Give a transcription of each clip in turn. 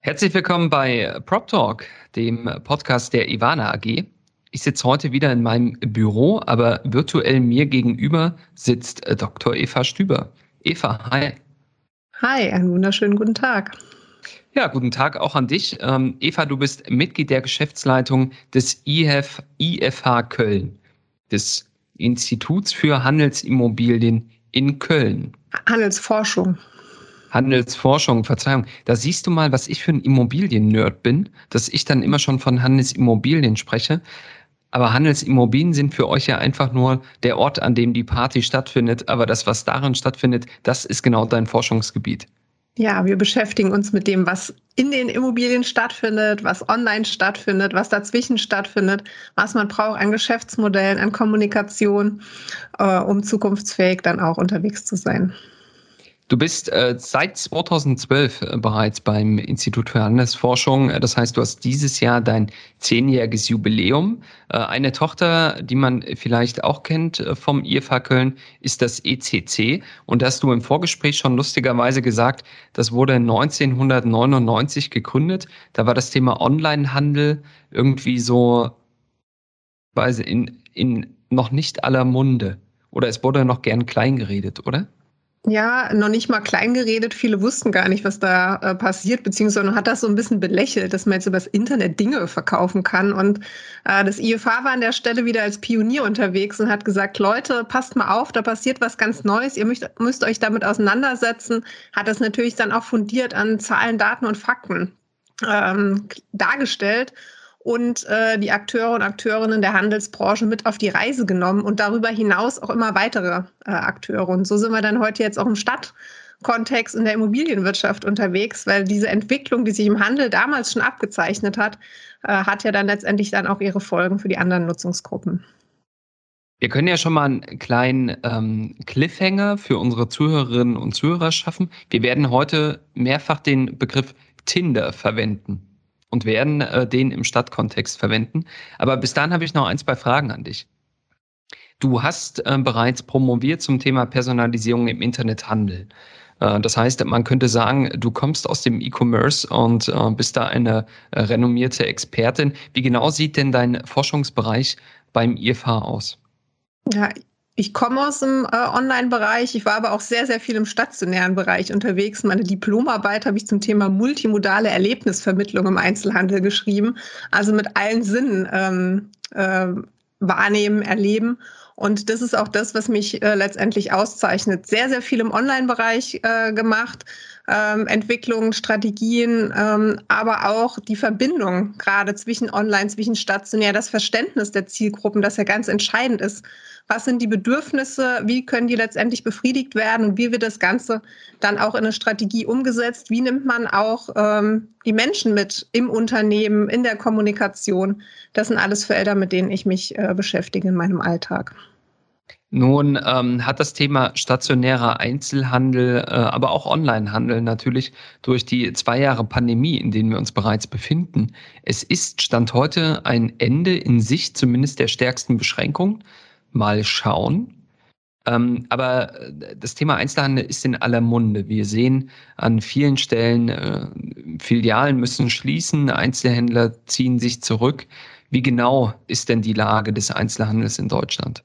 Herzlich willkommen bei Prop Talk, dem Podcast der Ivana AG. Ich sitze heute wieder in meinem Büro, aber virtuell mir gegenüber sitzt äh, Dr. Eva Stüber. Eva, hi. Hi, einen wunderschönen guten Tag. Ja, guten Tag auch an dich. Ähm, Eva, du bist Mitglied der Geschäftsleitung des IF, IFH Köln, des Instituts für Handelsimmobilien in Köln. Handelsforschung. Handelsforschung, Verzeihung. Da siehst du mal, was ich für ein Immobilien-Nerd bin, dass ich dann immer schon von Handelsimmobilien spreche. Aber Handelsimmobilien sind für euch ja einfach nur der Ort, an dem die Party stattfindet. Aber das, was darin stattfindet, das ist genau dein Forschungsgebiet. Ja, wir beschäftigen uns mit dem, was in den Immobilien stattfindet, was online stattfindet, was dazwischen stattfindet, was man braucht an Geschäftsmodellen, an Kommunikation, äh, um zukunftsfähig dann auch unterwegs zu sein. Du bist äh, seit 2012 äh, bereits beim Institut für Handelsforschung. Äh, das heißt, du hast dieses Jahr dein zehnjähriges Jubiläum. Äh, eine Tochter, die man vielleicht auch kennt äh, vom IFH Köln, ist das ECC. Und da hast du im Vorgespräch schon lustigerweise gesagt, das wurde 1999 gegründet. Da war das Thema Onlinehandel irgendwie so, weiß in, in noch nicht aller Munde. Oder es wurde noch gern klein geredet, oder? Ja, noch nicht mal klein geredet. Viele wussten gar nicht, was da äh, passiert, beziehungsweise hat das so ein bisschen belächelt, dass man jetzt über das Internet Dinge verkaufen kann. Und äh, das IFA war an der Stelle wieder als Pionier unterwegs und hat gesagt, Leute, passt mal auf, da passiert was ganz Neues, ihr müsst, müsst euch damit auseinandersetzen. Hat das natürlich dann auch fundiert an Zahlen, Daten und Fakten ähm, dargestellt und äh, die Akteure und Akteurinnen der Handelsbranche mit auf die Reise genommen und darüber hinaus auch immer weitere äh, Akteure. Und so sind wir dann heute jetzt auch im Stadtkontext in der Immobilienwirtschaft unterwegs, weil diese Entwicklung, die sich im Handel damals schon abgezeichnet hat, äh, hat ja dann letztendlich dann auch ihre Folgen für die anderen Nutzungsgruppen. Wir können ja schon mal einen kleinen ähm, Cliffhanger für unsere Zuhörerinnen und Zuhörer schaffen. Wir werden heute mehrfach den Begriff Tinder verwenden und werden äh, den im Stadtkontext verwenden. Aber bis dahin habe ich noch ein, zwei Fragen an dich. Du hast äh, bereits promoviert zum Thema Personalisierung im Internethandel. Äh, das heißt, man könnte sagen, du kommst aus dem E-Commerce und äh, bist da eine äh, renommierte Expertin. Wie genau sieht denn dein Forschungsbereich beim IFH aus? Ja, ich komme aus dem äh, Online-Bereich, ich war aber auch sehr, sehr viel im stationären Bereich unterwegs. Meine Diplomarbeit habe ich zum Thema multimodale Erlebnisvermittlung im Einzelhandel geschrieben, also mit allen Sinnen ähm, äh, wahrnehmen, erleben. Und das ist auch das, was mich äh, letztendlich auszeichnet. Sehr, sehr viel im Online-Bereich äh, gemacht, ähm, Entwicklung, Strategien, ähm, aber auch die Verbindung gerade zwischen Online, zwischen stationär, das Verständnis der Zielgruppen, das ja ganz entscheidend ist was sind die Bedürfnisse, wie können die letztendlich befriedigt werden und wie wird das Ganze dann auch in eine Strategie umgesetzt, wie nimmt man auch ähm, die Menschen mit im Unternehmen, in der Kommunikation. Das sind alles Felder, mit denen ich mich äh, beschäftige in meinem Alltag. Nun ähm, hat das Thema stationärer Einzelhandel, äh, aber auch Onlinehandel natürlich durch die zwei Jahre Pandemie, in denen wir uns bereits befinden. Es ist Stand heute ein Ende in Sicht zumindest der stärksten Beschränkungen mal schauen. Ähm, aber äh, das Thema Einzelhandel ist in aller Munde. Wir sehen an vielen Stellen, äh, Filialen müssen schließen, Einzelhändler ziehen sich zurück. Wie genau ist denn die Lage des Einzelhandels in Deutschland?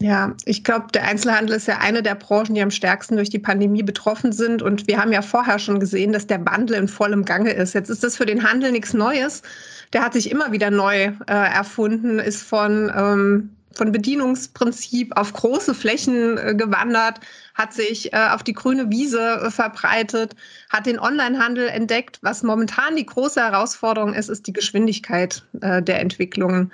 Ja, ich glaube, der Einzelhandel ist ja eine der Branchen, die am stärksten durch die Pandemie betroffen sind. Und wir haben ja vorher schon gesehen, dass der Wandel in vollem Gange ist. Jetzt ist das für den Handel nichts Neues. Der hat sich immer wieder neu äh, erfunden, ist von ähm, von Bedienungsprinzip auf große Flächen äh, gewandert, hat sich äh, auf die grüne Wiese äh, verbreitet, hat den Onlinehandel entdeckt. Was momentan die große Herausforderung ist, ist die Geschwindigkeit äh, der Entwicklungen.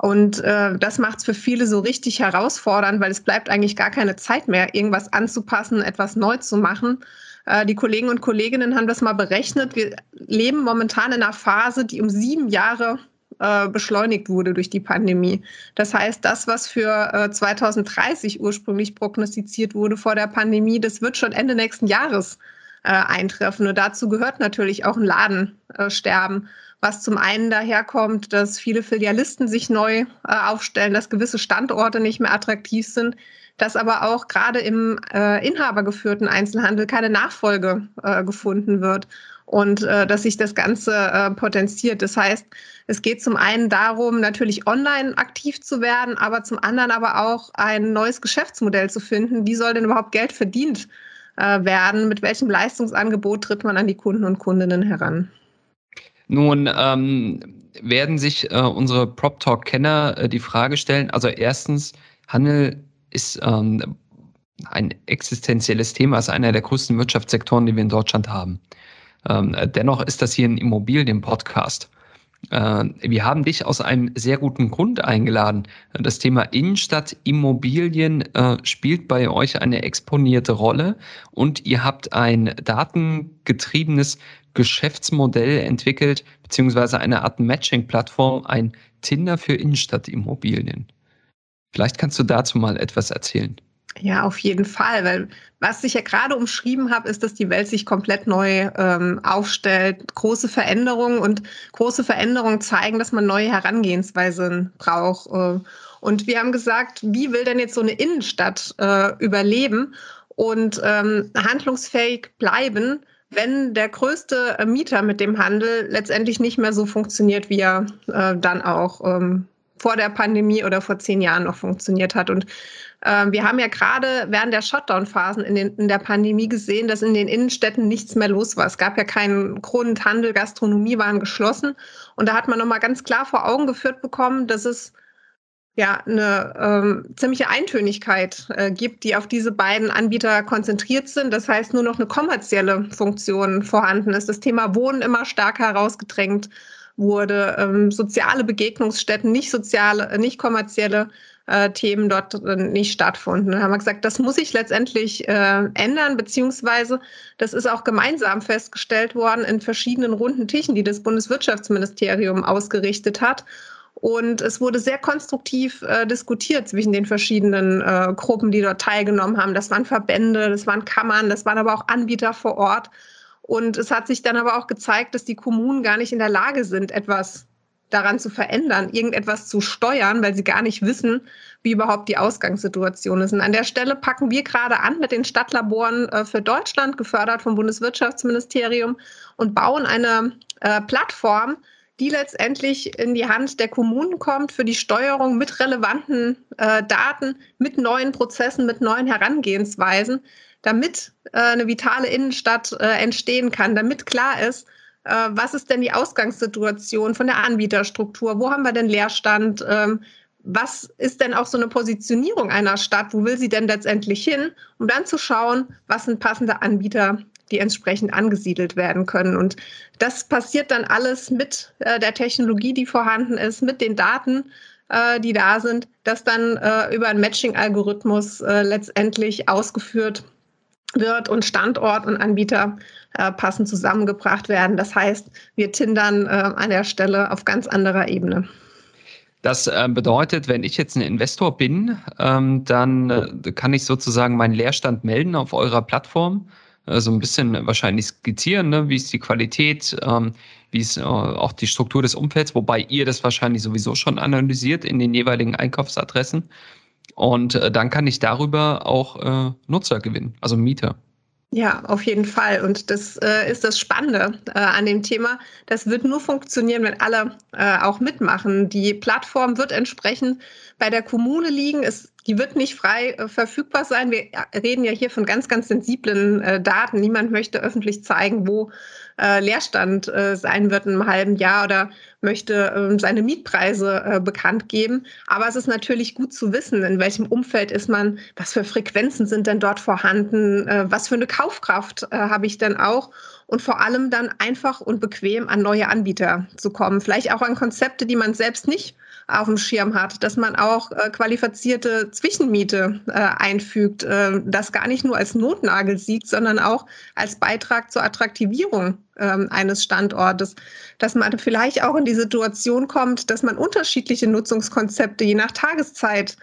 Und äh, das macht es für viele so richtig herausfordernd, weil es bleibt eigentlich gar keine Zeit mehr, irgendwas anzupassen, etwas neu zu machen. Äh, die Kollegen und Kolleginnen haben das mal berechnet. Wir leben momentan in einer Phase, die um sieben Jahre äh, beschleunigt wurde durch die Pandemie. Das heißt, das, was für äh, 2030 ursprünglich prognostiziert wurde vor der Pandemie, das wird schon Ende nächsten Jahres äh, eintreffen. Und dazu gehört natürlich auch ein Ladensterben was zum einen daherkommt, dass viele Filialisten sich neu äh, aufstellen, dass gewisse Standorte nicht mehr attraktiv sind, dass aber auch gerade im äh, inhabergeführten Einzelhandel keine Nachfolge äh, gefunden wird und äh, dass sich das Ganze äh, potenziert. Das heißt, es geht zum einen darum, natürlich online aktiv zu werden, aber zum anderen aber auch ein neues Geschäftsmodell zu finden. Wie soll denn überhaupt Geld verdient äh, werden? Mit welchem Leistungsangebot tritt man an die Kunden und Kundinnen heran? Nun ähm, werden sich äh, unsere Prop Talk-Kenner äh, die Frage stellen, also erstens, Handel ist ähm, ein existenzielles Thema, ist einer der größten Wirtschaftssektoren, die wir in Deutschland haben. Ähm, dennoch ist das hier ein Immobilien-Podcast. Äh, wir haben dich aus einem sehr guten Grund eingeladen. Das Thema Innenstadt, Immobilien äh, spielt bei euch eine exponierte Rolle und ihr habt ein datengetriebenes Geschäftsmodell entwickelt, beziehungsweise eine Art Matching-Plattform, ein Tinder für Innenstadtimmobilien. Vielleicht kannst du dazu mal etwas erzählen. Ja, auf jeden Fall, weil was ich ja gerade umschrieben habe, ist, dass die Welt sich komplett neu ähm, aufstellt, große Veränderungen und große Veränderungen zeigen, dass man neue Herangehensweisen braucht. Äh, und wir haben gesagt, wie will denn jetzt so eine Innenstadt äh, überleben und ähm, handlungsfähig bleiben, wenn der größte äh, Mieter mit dem Handel letztendlich nicht mehr so funktioniert, wie er äh, dann auch ähm, vor der Pandemie oder vor zehn Jahren noch funktioniert hat. Und äh, wir haben ja gerade während der Shutdown-Phasen in, in, der Pandemie gesehen, dass in den Innenstädten nichts mehr los war. Es gab ja keinen Grund, Handel, Gastronomie waren geschlossen. Und da hat man nochmal ganz klar vor Augen geführt bekommen, dass es ja, eine ähm, ziemliche Eintönigkeit äh, gibt, die auf diese beiden Anbieter konzentriert sind. Das heißt, nur noch eine kommerzielle Funktion vorhanden ist. Das Thema Wohnen immer stärker herausgedrängt wurde, ähm, soziale Begegnungsstätten, nicht soziale, nicht kommerzielle äh, Themen dort äh, nicht stattfinden. Da haben wir gesagt, das muss sich letztendlich äh, ändern, beziehungsweise das ist auch gemeinsam festgestellt worden in verschiedenen runden Tischen, die das Bundeswirtschaftsministerium ausgerichtet hat. Und es wurde sehr konstruktiv äh, diskutiert zwischen den verschiedenen äh, Gruppen, die dort teilgenommen haben. Das waren Verbände, das waren Kammern, das waren aber auch Anbieter vor Ort. Und es hat sich dann aber auch gezeigt, dass die Kommunen gar nicht in der Lage sind, etwas daran zu verändern, irgendetwas zu steuern, weil sie gar nicht wissen, wie überhaupt die Ausgangssituation ist. Und an der Stelle packen wir gerade an mit den Stadtlaboren äh, für Deutschland, gefördert vom Bundeswirtschaftsministerium, und bauen eine äh, Plattform, die letztendlich in die Hand der Kommunen kommt für die Steuerung mit relevanten äh, Daten, mit neuen Prozessen, mit neuen Herangehensweisen, damit äh, eine vitale Innenstadt äh, entstehen kann, damit klar ist, äh, was ist denn die Ausgangssituation von der Anbieterstruktur, wo haben wir denn Leerstand, ähm, was ist denn auch so eine Positionierung einer Stadt, wo will sie denn letztendlich hin, um dann zu schauen, was sind passende Anbieter die entsprechend angesiedelt werden können. Und das passiert dann alles mit äh, der Technologie, die vorhanden ist, mit den Daten, äh, die da sind, das dann äh, über einen Matching-Algorithmus äh, letztendlich ausgeführt wird und Standort und Anbieter äh, passend zusammengebracht werden. Das heißt, wir tindern äh, an der Stelle auf ganz anderer Ebene. Das bedeutet, wenn ich jetzt ein Investor bin, ähm, dann kann ich sozusagen meinen Leerstand melden auf eurer Plattform so ein bisschen wahrscheinlich skizzieren, ne? wie ist die Qualität, ähm, wie ist äh, auch die Struktur des Umfelds, wobei ihr das wahrscheinlich sowieso schon analysiert in den jeweiligen Einkaufsadressen. Und äh, dann kann ich darüber auch äh, Nutzer gewinnen, also Mieter. Ja, auf jeden Fall. Und das äh, ist das Spannende äh, an dem Thema. Das wird nur funktionieren, wenn alle äh, auch mitmachen. Die Plattform wird entsprechend bei der Kommune liegen. Es, die wird nicht frei äh, verfügbar sein. Wir reden ja hier von ganz, ganz sensiblen äh, Daten. Niemand möchte öffentlich zeigen, wo äh, Leerstand äh, sein wird in einem halben Jahr oder möchte äh, seine Mietpreise äh, bekannt geben. Aber es ist natürlich gut zu wissen, in welchem Umfeld ist man, was für Frequenzen sind denn dort vorhanden, äh, was für eine Kaufkraft äh, habe ich denn auch. und vor allem dann einfach und bequem an neue Anbieter zu kommen. Vielleicht auch an Konzepte, die man selbst nicht auf dem Schirm hat, dass man auch äh, qualifizierte Zwischenmiete äh, einfügt, äh, das gar nicht nur als Notnagel sieht, sondern auch als Beitrag zur Attraktivierung ähm, eines Standortes, dass man vielleicht auch in die Situation kommt, dass man unterschiedliche Nutzungskonzepte je nach Tageszeit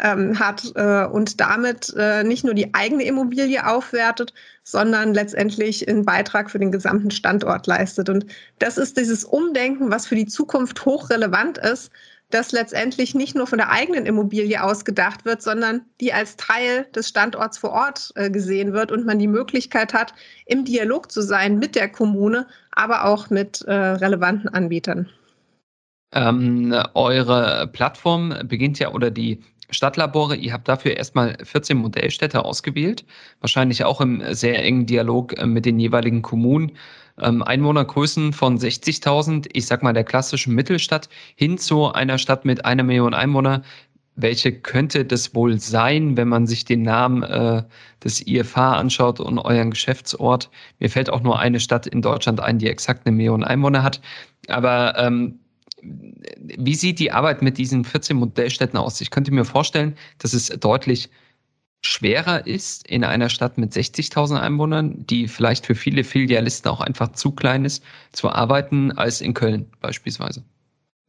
ähm, hat äh, und damit äh, nicht nur die eigene Immobilie aufwertet, sondern letztendlich einen Beitrag für den gesamten Standort leistet. Und das ist dieses Umdenken, was für die Zukunft hochrelevant ist, das letztendlich nicht nur von der eigenen Immobilie ausgedacht wird, sondern die als Teil des Standorts vor Ort äh, gesehen wird und man die Möglichkeit hat, im Dialog zu sein mit der Kommune, aber auch mit äh, relevanten Anbietern. Ähm, eure Plattform beginnt ja oder die Stadtlabore, ihr habt dafür erstmal 14 Modellstädte ausgewählt, wahrscheinlich auch im sehr engen Dialog äh, mit den jeweiligen Kommunen. Ähm, Einwohnergrößen von 60.000, ich sag mal der klassischen Mittelstadt, hin zu einer Stadt mit einer Million Einwohner. Welche könnte das wohl sein, wenn man sich den Namen äh, des IFH anschaut und euren Geschäftsort? Mir fällt auch nur eine Stadt in Deutschland ein, die exakt eine Million Einwohner hat. Aber ähm, wie sieht die Arbeit mit diesen 14 Modellstädten aus? Ich könnte mir vorstellen, dass es deutlich schwerer ist in einer Stadt mit 60.000 Einwohnern, die vielleicht für viele Filialisten auch einfach zu klein ist, zu arbeiten, als in Köln beispielsweise.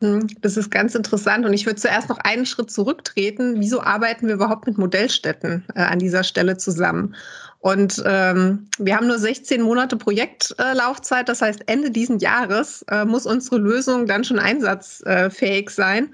Hm, das ist ganz interessant und ich würde zuerst noch einen Schritt zurücktreten. Wieso arbeiten wir überhaupt mit Modellstädten äh, an dieser Stelle zusammen? Und ähm, wir haben nur 16 Monate Projektlaufzeit. das heißt, Ende diesen Jahres äh, muss unsere Lösung dann schon einsatzfähig sein.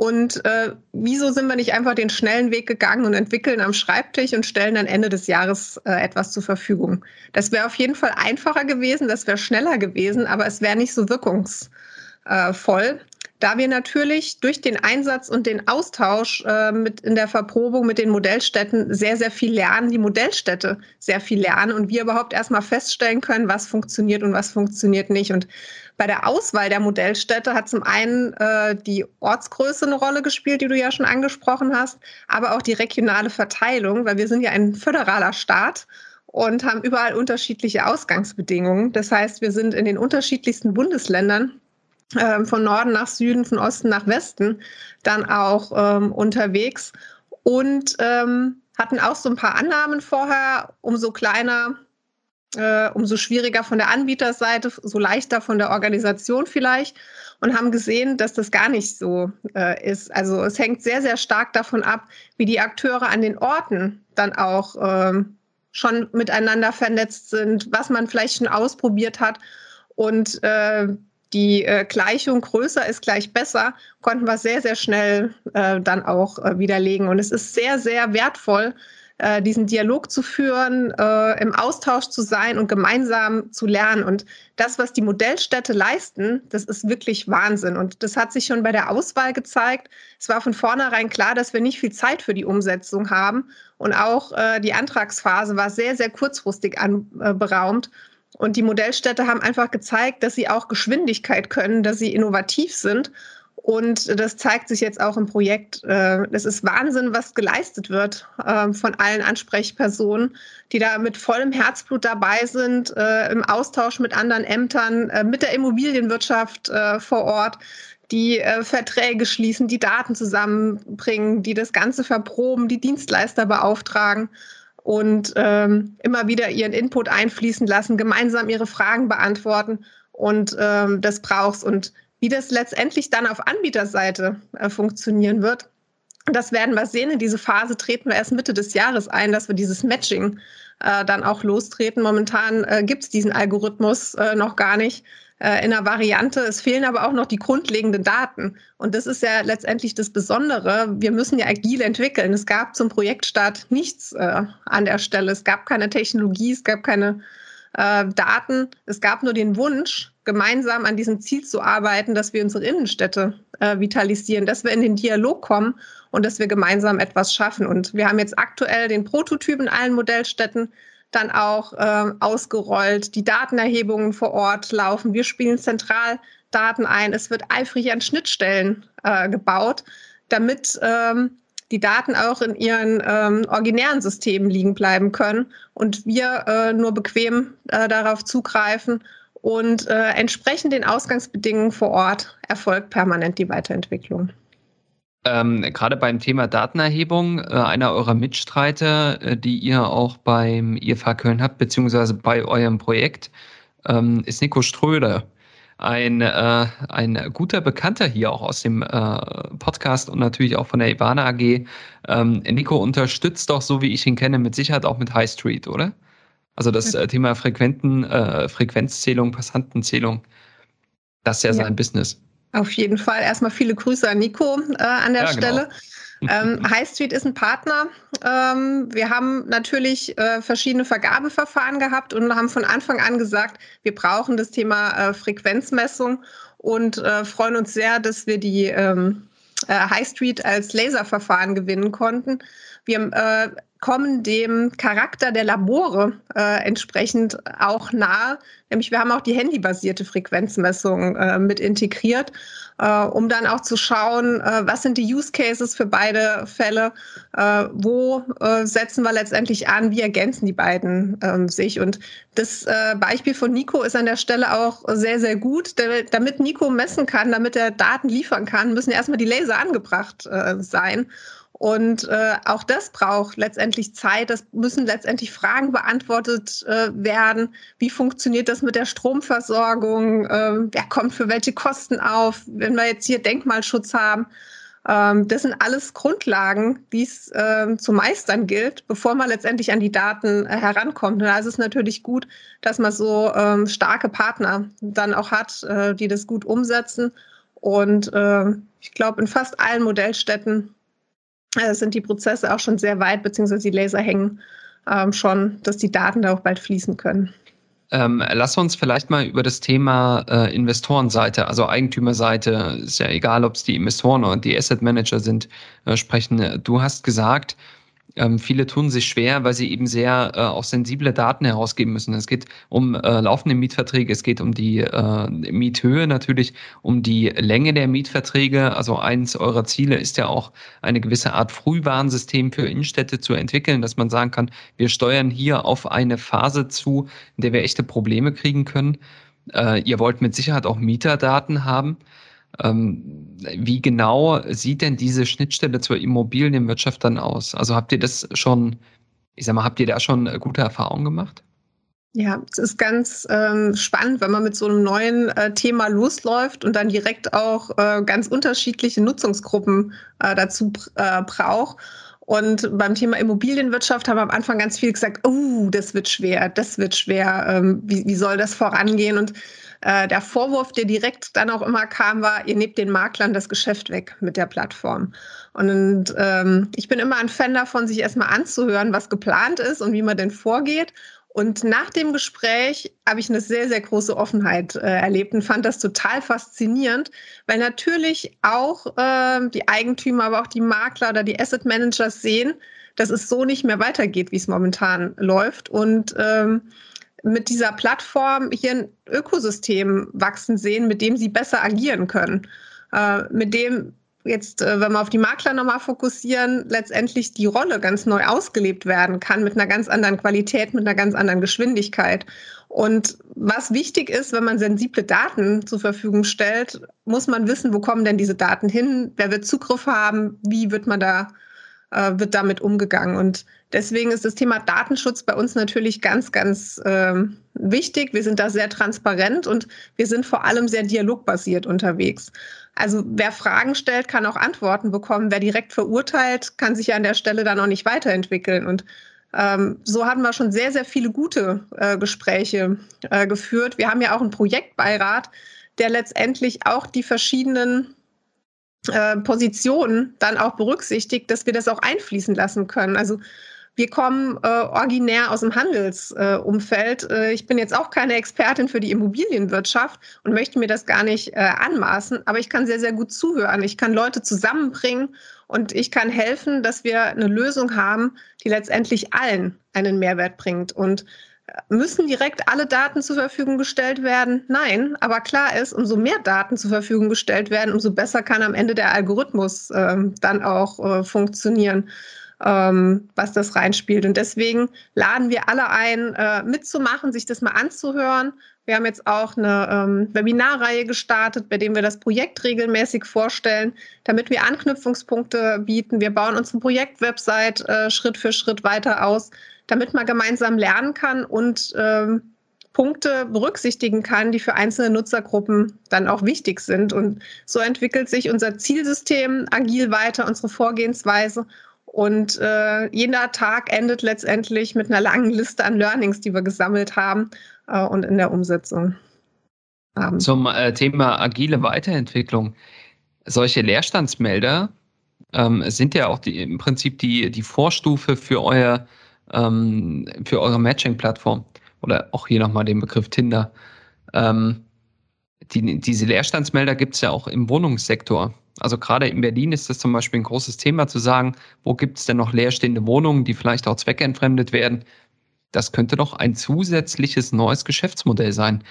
Und äh, wieso sind wir nicht einfach den schnellen Weg gegangen und entwickeln am Schreibtisch und stellen dann Ende des Jahres äh, etwas zur Verfügung? Das wäre auf jeden Fall einfacher gewesen, das wäre schneller gewesen, aber es wäre nicht so wirkungsvoll da wir natürlich durch den Einsatz und den Austausch äh, mit in der Verprobung mit den Modellstädten sehr, sehr viel lernen, die Modellstädte sehr viel lernen und wir überhaupt erstmal feststellen können, was funktioniert und was funktioniert nicht. Und bei der Auswahl der Modellstädte hat zum einen äh, die Ortsgröße eine Rolle gespielt, die du ja schon angesprochen hast, aber auch die regionale Verteilung, weil wir sind ja ein föderaler Staat und haben überall unterschiedliche Ausgangsbedingungen. Das heißt, wir sind in den unterschiedlichsten Bundesländern ähm, von Norden nach Süden, von Osten nach Westen dann auch ähm, unterwegs und ähm, hatten auch so ein paar Annahmen vorher, umso kleiner, äh, umso schwieriger von der Anbieterseite, so leichter von der Organisation vielleicht und haben gesehen, dass das gar nicht so äh, ist. Also es hängt sehr, sehr stark davon ab, wie die Akteure an den Orten dann auch ähm, schon miteinander vernetzt sind, was man vielleicht schon ausprobiert hat und äh, die äh, Gleichung größer ist gleich besser, konnten wir sehr, sehr schnell äh, dann auch äh, widerlegen. Und es ist sehr, sehr wertvoll, äh, diesen Dialog zu führen, äh, im Austausch zu sein und gemeinsam zu lernen. Und das, was die Modellstädte leisten, das ist wirklich Wahnsinn. Und das hat sich schon bei der Auswahl gezeigt. Es war von vornherein klar, dass wir nicht viel Zeit für die Umsetzung haben. Und auch äh, die Antragsphase war sehr, sehr kurzfristig anberaumt. Und die Modellstädte haben einfach gezeigt, dass sie auch Geschwindigkeit können, dass sie innovativ sind. Und das zeigt sich jetzt auch im Projekt. Äh, es ist Wahnsinn, was geleistet wird äh, von allen Ansprechpersonen, die da mit vollem Herzblut dabei sind, äh, im Austausch mit anderen Ämtern, mit der Immobilienwirtschaft vor Ort, die Verträge schließen, die Daten zusammenbringen, die das Ganze verproben, die Dienstleister beauftragen und ähm, immer wieder ihren Input einfließen lassen, gemeinsam ihre Fragen beantworten und ähm, das brauchst. Und wie das letztendlich dann auf Anbieterseite äh, funktionieren wird, das werden wir sehen. In diese Phase treten wir erst Mitte des Jahres ein, dass wir dieses Matching äh, dann auch lostreten. Momentan äh, gibt es diesen Algorithmus äh, noch gar nicht äh, in der Variante. Es fehlen aber auch noch die grundlegenden Daten. Und das ist ja letztendlich das Besondere. Wir müssen ja agil entwickeln. Es gab zum Projektstart nichts äh, an der Stelle. Es gab keine Technologie, es gab keine äh, Daten. Es gab nur den Wunsch, gemeinsam an diesem Ziel zu arbeiten, dass wir unsere Innenstädte äh, vitalisieren, dass wir in den Dialog kommen und dass wir gemeinsam etwas schaffen. Und wir haben jetzt aktuell den Prototyp in allen Modellstädten dann auch äh, ausgerollt. Die Datenerhebungen vor Ort laufen. Wir spielen zentral Daten ein. Es wird eifrig an Schnittstellen äh, gebaut, damit ähm, die Daten auch in ihren ähm, originären Systemen liegen bleiben können und wir äh, nur bequem äh, darauf zugreifen und äh, entsprechend den Ausgangsbedingungen vor Ort erfolgt permanent die Weiterentwicklung. Ähm, gerade beim Thema Datenerhebung, äh, einer eurer Mitstreiter, äh, die ihr auch beim IFH Köln habt, beziehungsweise bei eurem Projekt, ähm, ist Nico Ströder. Ein, äh, ein guter Bekannter hier auch aus dem äh, Podcast und natürlich auch von der Ivana AG. Ähm, Nico unterstützt doch, so wie ich ihn kenne, mit Sicherheit auch mit High Street, oder? Also das äh, Thema Frequenten, äh, Frequenzzählung, Passantenzählung, das ist ja, ja sein Business. Auf jeden Fall. Erstmal viele Grüße an Nico äh, an der ja, genau. Stelle. Genau. ähm, High Street ist ein Partner. Ähm, wir haben natürlich äh, verschiedene Vergabeverfahren gehabt und haben von Anfang an gesagt, wir brauchen das Thema äh, Frequenzmessung und äh, freuen uns sehr, dass wir die ähm, äh, High Street als Laserverfahren gewinnen konnten. Wir äh, kommen dem Charakter der Labore äh, entsprechend auch nahe. Nämlich wir haben auch die handybasierte Frequenzmessung äh, mit integriert, äh, um dann auch zu schauen, äh, was sind die Use Cases für beide Fälle, äh, wo äh, setzen wir letztendlich an, wie ergänzen die beiden ähm, sich. Und das Beispiel von Nico ist an der Stelle auch sehr, sehr gut. Damit Nico messen kann, damit er Daten liefern kann, müssen erstmal die Laser angebracht sein. Und äh, auch das braucht letztendlich Zeit. Das müssen letztendlich Fragen beantwortet äh, werden. Wie funktioniert das mit der Stromversorgung? Ähm, wer kommt für welche Kosten auf? Wenn wir jetzt hier Denkmalschutz haben. Ähm, das sind alles Grundlagen, die es ähm, zu meistern gilt, bevor man letztendlich an die Daten äh, herankommt. Und da ist es natürlich gut, dass man so ähm, starke Partner dann auch hat, äh, die das gut umsetzen. Und äh, ich glaube, in fast allen Modellstädten äh, sind die Prozesse auch schon sehr weit, beziehungsweise die Laser hängen ähm, schon, dass die Daten da auch bald fließen können. Ähm, lass uns vielleicht mal über das Thema äh, Investorenseite, also Eigentümerseite, ist ja egal, ob es die Investoren oder die Asset Manager sind, äh, sprechen. Du hast gesagt, ähm, viele tun sich schwer, weil sie eben sehr äh, auch sensible Daten herausgeben müssen. Es geht um äh, laufende Mietverträge, es geht um die äh, Miethöhe natürlich, um die Länge der Mietverträge. Also eins eurer Ziele ist ja auch eine gewisse Art Frühwarnsystem für Innenstädte zu entwickeln, dass man sagen kann, wir steuern hier auf eine Phase zu, in der wir echte Probleme kriegen können. Äh, ihr wollt mit Sicherheit auch Mieterdaten haben. Ähm, wie genau sieht denn diese Schnittstelle zur Immobilienwirtschaft dann aus? Also habt ihr das schon, ich sag mal, habt ihr da schon gute Erfahrungen gemacht? Ja, es ist ganz ähm, spannend, wenn man mit so einem neuen äh, Thema losläuft und dann direkt auch äh, ganz unterschiedliche Nutzungsgruppen äh, dazu äh, braucht. Und beim Thema Immobilienwirtschaft haben wir am Anfang ganz viel gesagt, oh, das wird schwer, das wird schwer, ähm, wie, wie soll das vorangehen? Und äh, der Vorwurf, der direkt dann auch immer kam, war, ihr nehmt den Maklern das Geschäft weg mit der Plattform. Und ähm, ich bin immer ein Fan davon, sich erstmal anzuhören, was geplant ist und wie man denn vorgeht. Und nach dem Gespräch habe ich eine sehr, sehr große Offenheit äh, erlebt und fand das total faszinierend, weil natürlich auch äh, die Eigentümer, aber auch die Makler oder die Asset Managers sehen, dass es so nicht mehr weitergeht, wie es momentan läuft. Und ähm, mit dieser Plattform hier ein Ökosystem wachsen sehen, mit dem sie besser agieren können. Äh, mit dem jetzt, äh, wenn wir auf die Makler nochmal fokussieren, letztendlich die Rolle ganz neu ausgelebt werden kann mit einer ganz anderen Qualität, mit einer ganz anderen Geschwindigkeit. Und was wichtig ist, wenn man sensible Daten zur Verfügung stellt, muss man wissen, wo kommen denn diese Daten hin, wer wird Zugriff haben, wie wird man da äh, wird damit umgegangen. Und deswegen ist das Thema Datenschutz bei uns natürlich ganz, ganz ähm, wichtig. Wir sind da sehr transparent und wir sind vor allem sehr dialogbasiert unterwegs. Also wer Fragen stellt, kann auch Antworten bekommen. Wer direkt verurteilt, kann sich ja an der Stelle dann auch nicht weiterentwickeln. Und ähm, so haben wir schon sehr, sehr viele gute äh, Gespräche äh, geführt. Wir haben ja auch einen Projektbeirat, der letztendlich auch die verschiedenen äh, Positionen dann auch berücksichtigt, dass wir das auch einfließen lassen können. Also wir kommen äh, originär aus dem Handelsumfeld. Äh, ich bin jetzt auch keine Expertin für die Immobilienwirtschaft und möchte mir das gar nicht äh, anmaßen, aber ich kann sehr, sehr gut zuhören. Ich kann Leute zusammenbringen und ich kann helfen, dass wir eine Lösung haben, die letztendlich allen einen Mehrwert bringt. Und Müssen direkt alle Daten zur Verfügung gestellt werden? Nein, aber klar ist, umso mehr Daten zur Verfügung gestellt werden, umso besser kann am Ende der Algorithmus äh, dann auch äh, funktionieren, was das reinspielt. Und deswegen laden wir alle ein, äh, mitzumachen, sich das mal anzuhören. Wir haben jetzt auch eine ähm, Webinarreihe gestartet, bei dem wir das Projekt regelmäßig vorstellen, damit wir Anknüpfungspunkte bieten. Wir bauen unsere Projektwebsite äh, Schritt für Schritt weiter aus damit man gemeinsam lernen kann und ähm, Punkte berücksichtigen kann, die für einzelne Nutzergruppen dann auch wichtig sind. Und so entwickelt sich unser Zielsystem agil weiter, unsere Vorgehensweise. Und äh, jeder Tag endet letztendlich mit einer langen Liste an Learnings, die wir gesammelt haben äh, und in der Umsetzung haben. Zum äh, Thema agile Weiterentwicklung. Solche Leerstandsmelder ähm, sind ja auch die, im Prinzip die, die Vorstufe für euer ähm, für eure Matching-Plattform oder auch hier nochmal den Begriff Tinder. Ähm, die, diese Leerstandsmelder gibt es ja auch im Wohnungssektor. Also gerade in Berlin ist das zum Beispiel ein großes Thema zu sagen, wo gibt es denn noch leerstehende Wohnungen, die vielleicht auch zweckentfremdet werden. Das könnte doch ein zusätzliches neues Geschäftsmodell sein.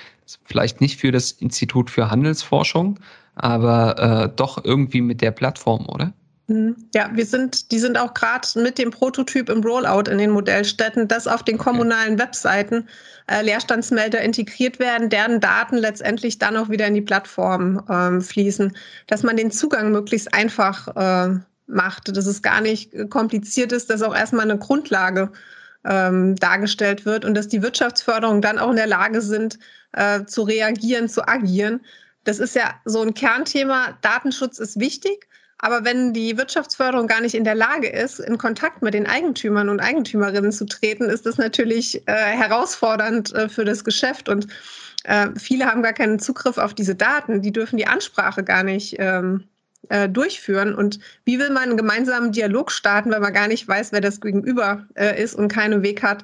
Vielleicht nicht für das Institut für Handelsforschung, aber äh, doch irgendwie mit der Plattform, oder? Mhm. Ja, wir sind, die sind auch gerade mit dem Prototyp im Rollout in den Modellstädten, dass auf den kommunalen Webseiten äh, Leerstandsmelder integriert werden, deren Daten letztendlich dann auch wieder in die Plattform ähm, fließen, dass man den Zugang möglichst einfach äh, macht, dass es gar nicht kompliziert ist, dass auch erstmal eine Grundlage ähm, dargestellt wird und dass die Wirtschaftsförderung dann auch in der Lage sind, äh, zu reagieren, zu agieren. Das ist ja so ein Kernthema. Datenschutz ist wichtig. Aber wenn die Wirtschaftsförderung gar nicht in der Lage ist, in Kontakt mit den Eigentümern und Eigentümerinnen zu treten, ist das natürlich äh, herausfordernd äh, für das Geschäft. Und äh, viele haben gar keinen Zugriff auf diese Daten. Die dürfen die Ansprache gar nicht ähm, äh, durchführen. Und wie will man einen gemeinsamen Dialog starten, wenn man gar nicht weiß, wer das Gegenüber äh, ist und keinen Weg hat,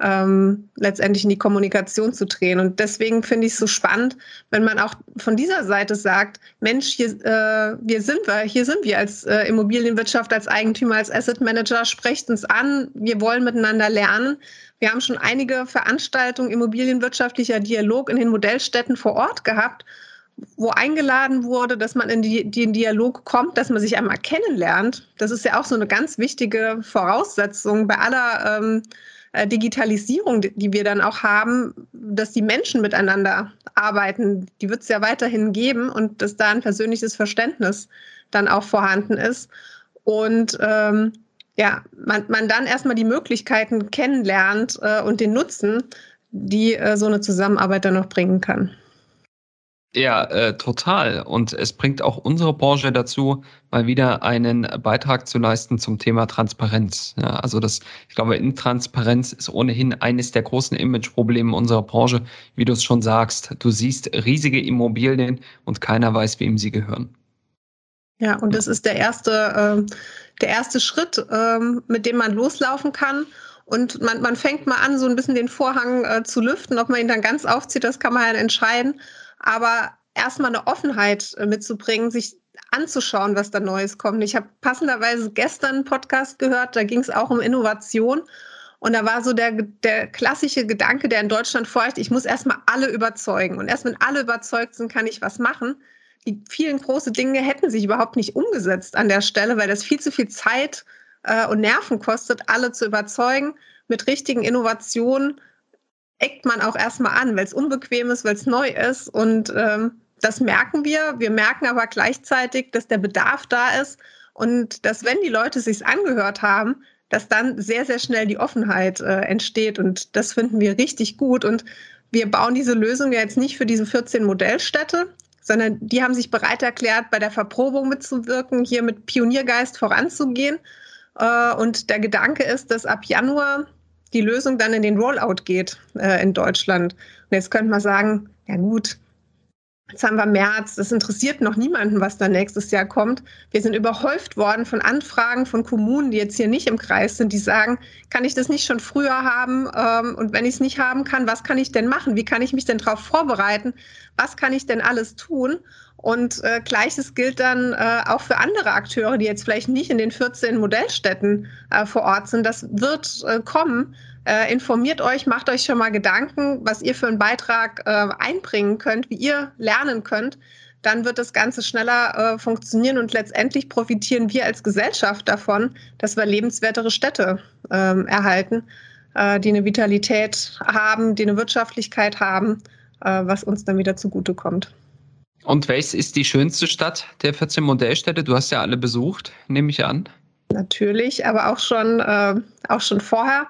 ähm, letztendlich in die Kommunikation zu drehen. Und deswegen finde ich es so spannend, wenn man auch von dieser Seite sagt, Mensch, hier, äh, hier sind wir, hier sind wir als äh, Immobilienwirtschaft, als Eigentümer, als Asset Manager, sprecht uns an, wir wollen miteinander lernen. Wir haben schon einige Veranstaltungen immobilienwirtschaftlicher Dialog in den Modellstätten vor Ort gehabt, wo eingeladen wurde, dass man in den Dialog kommt, dass man sich einmal kennenlernt. Das ist ja auch so eine ganz wichtige Voraussetzung bei aller ähm, äh, Digitalisierung, die wir dann auch haben, dass die Menschen miteinander arbeiten, die wird es ja weiterhin geben und dass da ein persönliches Verständnis dann auch vorhanden ist. Und ähm, ja, man, man dann erstmal die Möglichkeiten kennenlernt äh, und den Nutzen, die äh, so eine Zusammenarbeit dann noch bringen kann. Ja, äh, total. Und es bringt auch unsere Branche dazu, mal wieder einen Beitrag zu leisten zum Thema Transparenz. Ja, also das, ich glaube, Intransparenz ist ohnehin eines der großen Imageprobleme unserer Branche. Wie du es schon sagst, du siehst riesige Immobilien und keiner weiß, wem sie gehören. Ja, und das ist der erste, äh, der erste Schritt, äh, mit dem man loslaufen kann. Und man, man fängt mal an, so ein bisschen den Vorhang äh, zu lüften. Ob man ihn dann ganz aufzieht, das kann man halt entscheiden aber erstmal eine Offenheit äh, mitzubringen, sich anzuschauen, was da Neues kommt. Ich habe passenderweise gestern einen Podcast gehört, da ging es auch um Innovation. Und da war so der, der klassische Gedanke, der in Deutschland folgt, ich muss erstmal alle überzeugen. Und erst wenn alle überzeugt sind, kann ich was machen. Die vielen großen Dinge hätten sich überhaupt nicht umgesetzt an der Stelle, weil das viel zu viel Zeit äh, und Nerven kostet, alle zu überzeugen. Mit richtigen Innovationen eckt man auch erstmal an, weil es unbequem ist, weil es neu ist. Und ähm, das merken wir. Wir merken aber gleichzeitig, dass der Bedarf da ist und dass, wenn die Leute sich angehört haben, dass dann sehr, sehr schnell die Offenheit äh, entsteht. Und das finden wir richtig gut. Und wir bauen diese Lösung ja jetzt nicht für diese 14 Modellstädte, sondern die haben sich bereit erklärt, bei der Verprobung mitzuwirken, hier mit Pioniergeist voranzugehen. Äh, und der Gedanke ist, dass ab Januar die Lösung dann in den Rollout geht äh, in Deutschland. Und jetzt könnte man sagen, ja gut, jetzt haben wir März, das interessiert noch niemanden, was da nächstes Jahr kommt. Wir sind überhäuft worden von Anfragen von Kommunen, die jetzt hier nicht im Kreis sind, die sagen, kann ich das nicht schon früher haben? Ähm, und wenn ich es nicht haben kann, was kann ich denn machen? Wie kann ich mich denn darauf vorbereiten? Was kann ich denn alles tun? Und äh, gleiches gilt dann äh, auch für andere Akteure, die jetzt vielleicht nicht in den 14 Modellstädten äh, vor Ort sind. Das wird äh, kommen. Äh, informiert euch, macht euch schon mal Gedanken, was ihr für einen Beitrag äh, einbringen könnt, wie ihr lernen könnt. Dann wird das Ganze schneller äh, funktionieren und letztendlich profitieren wir als Gesellschaft davon, dass wir lebenswertere Städte ähm, erhalten, äh, die eine Vitalität haben, die eine Wirtschaftlichkeit haben, äh, was uns dann wieder zugutekommt. Und welches ist die schönste Stadt der 14 Modellstädte? Du hast ja alle besucht, nehme ich an. Natürlich, aber auch schon, äh, auch schon vorher.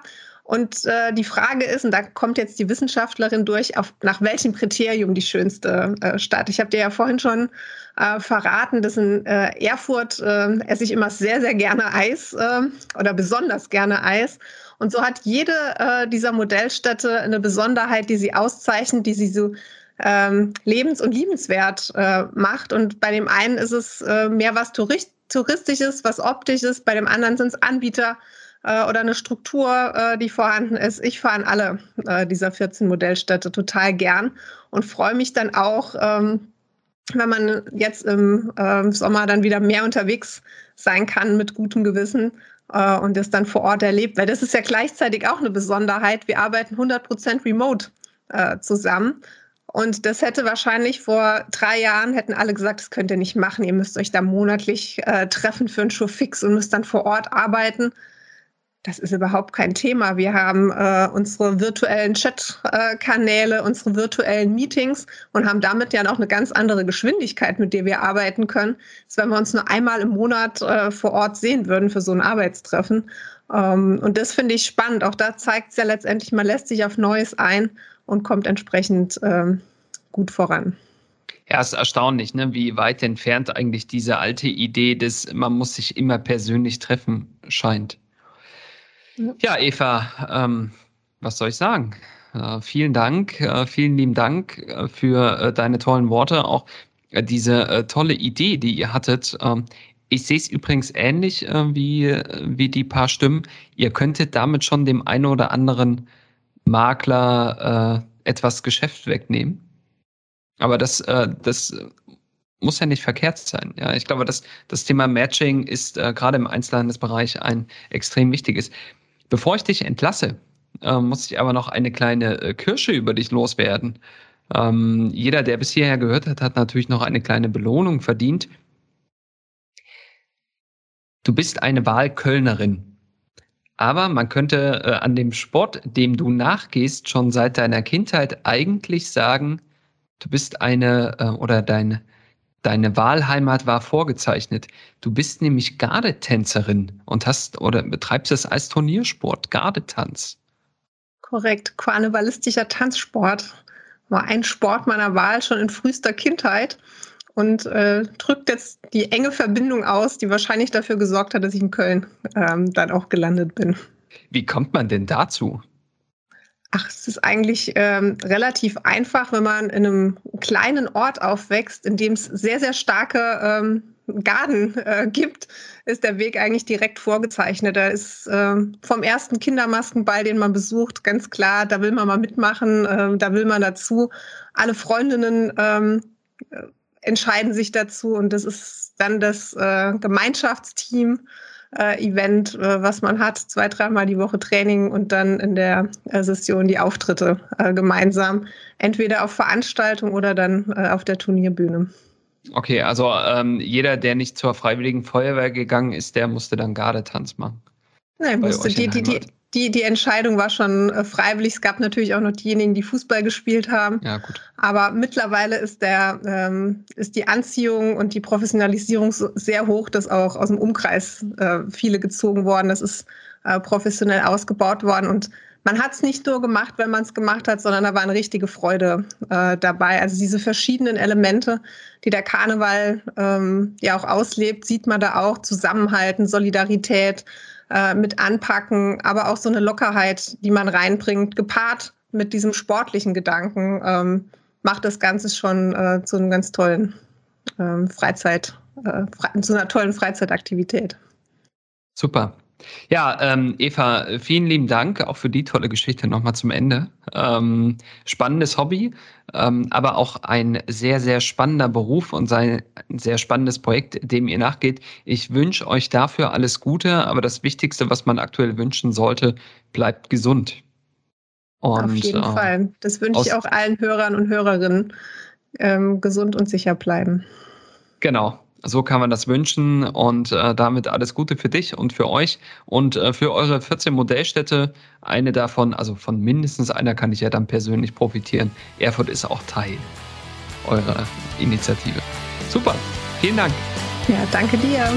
Und äh, die Frage ist, und da kommt jetzt die Wissenschaftlerin durch, auf, nach welchem Kriterium die schönste äh, Stadt. Ich habe dir ja vorhin schon äh, verraten, dass in äh, Erfurt äh, esse ich immer sehr, sehr gerne Eis äh, oder besonders gerne Eis. Und so hat jede dieser Modellstädte eine Besonderheit, die sie auszeichnet, die sie so ähm, lebens- und liebenswert äh, macht. Und bei dem einen ist es äh, mehr was Tourist Touristisches, was Optisches, bei dem anderen sind es Anbieter äh, oder eine Struktur, äh, die vorhanden ist. Ich fahre an alle äh, dieser 14 Modellstädte total gern und freue mich dann auch, ähm, wenn man jetzt im ähm, Sommer dann wieder mehr unterwegs sein kann mit gutem Gewissen äh, und das dann vor Ort erlebt. Weil das ist ja gleichzeitig auch eine Besonderheit. Wir arbeiten 100% remote äh, zusammen. Und das hätte wahrscheinlich vor drei Jahren hätten alle gesagt, das könnt ihr nicht machen. Ihr müsst euch da monatlich äh, treffen für einen Show fix und müsst dann vor Ort arbeiten. Das ist überhaupt kein Thema. Wir haben äh, unsere virtuellen Chat-Kanäle, unsere virtuellen Meetings und haben damit ja noch eine ganz andere Geschwindigkeit, mit der wir arbeiten können, als wenn wir uns nur einmal im Monat äh, vor Ort sehen würden für so ein Arbeitstreffen. Ähm, und das finde ich spannend. Auch da zeigt es ja letztendlich, man lässt sich auf Neues ein und kommt entsprechend ähm, gut voran. Ja, es ist erstaunlich, ne, wie weit entfernt eigentlich diese alte Idee des, man muss sich immer persönlich treffen, scheint. Ja, Eva, ähm, was soll ich sagen? Äh, vielen Dank, äh, vielen lieben Dank äh, für äh, deine tollen Worte, auch äh, diese äh, tolle Idee, die ihr hattet. Ähm, ich sehe es übrigens ähnlich wie, wie die paar Stimmen. Ihr könntet damit schon dem einen oder anderen Makler etwas Geschäft wegnehmen. Aber das, das muss ja nicht verkehrt sein. Ja, ich glaube, das, das Thema Matching ist äh, gerade im Einzelhandelsbereich ein extrem wichtiges. Bevor ich dich entlasse, äh, muss ich aber noch eine kleine äh, Kirsche über dich loswerden. Ähm, jeder, der bis hierher gehört hat, hat natürlich noch eine kleine Belohnung verdient. Du bist eine Wahlkölnerin. Aber man könnte äh, an dem Sport, dem du nachgehst, schon seit deiner Kindheit eigentlich sagen, du bist eine äh, oder dein, Deine Wahlheimat war vorgezeichnet. Du bist nämlich Gardetänzerin und hast oder betreibst es als Turniersport, Gardetanz. Korrekt, karnevalistischer Tanzsport war ein Sport meiner Wahl schon in frühester Kindheit und äh, drückt jetzt die enge Verbindung aus, die wahrscheinlich dafür gesorgt hat, dass ich in Köln ähm, dann auch gelandet bin. Wie kommt man denn dazu? Ach, es ist eigentlich ähm, relativ einfach, wenn man in einem kleinen Ort aufwächst, in dem es sehr, sehr starke ähm, Garten äh, gibt, ist der Weg eigentlich direkt vorgezeichnet. Da ist äh, vom ersten Kindermaskenball, den man besucht, ganz klar, da will man mal mitmachen, äh, da will man dazu. Alle Freundinnen ähm, entscheiden sich dazu und das ist dann das äh, Gemeinschaftsteam äh, Event, äh, was man hat, zwei, dreimal die Woche Training und dann in der äh, Session die Auftritte äh, gemeinsam, entweder auf Veranstaltung oder dann äh, auf der Turnierbühne. Okay, also ähm, jeder, der nicht zur Freiwilligen Feuerwehr gegangen ist, der musste dann Gardetanz machen. Nein, musste die, die, die, die, die Entscheidung war schon äh, freiwillig. Es gab natürlich auch noch diejenigen, die Fußball gespielt haben. Ja, gut. Aber mittlerweile ist, der, ähm, ist die Anziehung und die Professionalisierung so, sehr hoch, dass auch aus dem Umkreis äh, viele gezogen worden. Das ist äh, professionell ausgebaut worden. Und man hat es nicht nur gemacht, wenn man es gemacht hat, sondern da war eine richtige Freude äh, dabei. Also diese verschiedenen Elemente, die der Karneval ähm, ja auch auslebt, sieht man da auch. Zusammenhalten, Solidarität, äh, mit anpacken, aber auch so eine Lockerheit, die man reinbringt, gepaart mit diesem sportlichen Gedanken, ähm, macht das Ganze schon äh, zu einem ganz tollen ähm, Freizeit, äh, zu einer tollen Freizeitaktivität. Super. Ja, ähm, Eva, vielen lieben Dank auch für die tolle Geschichte nochmal zum Ende. Ähm, spannendes Hobby, ähm, aber auch ein sehr, sehr spannender Beruf und ein sehr spannendes Projekt, dem ihr nachgeht. Ich wünsche euch dafür alles Gute, aber das Wichtigste, was man aktuell wünschen sollte, bleibt gesund. Und, Auf jeden äh, Fall. Das wünsche ich auch allen Hörern und Hörerinnen. Ähm, gesund und sicher bleiben. Genau. So kann man das wünschen und äh, damit alles Gute für dich und für euch und äh, für eure 14 Modellstädte. Eine davon, also von mindestens einer kann ich ja dann persönlich profitieren. Erfurt ist auch Teil eurer Initiative. Super, vielen Dank. Ja, danke dir.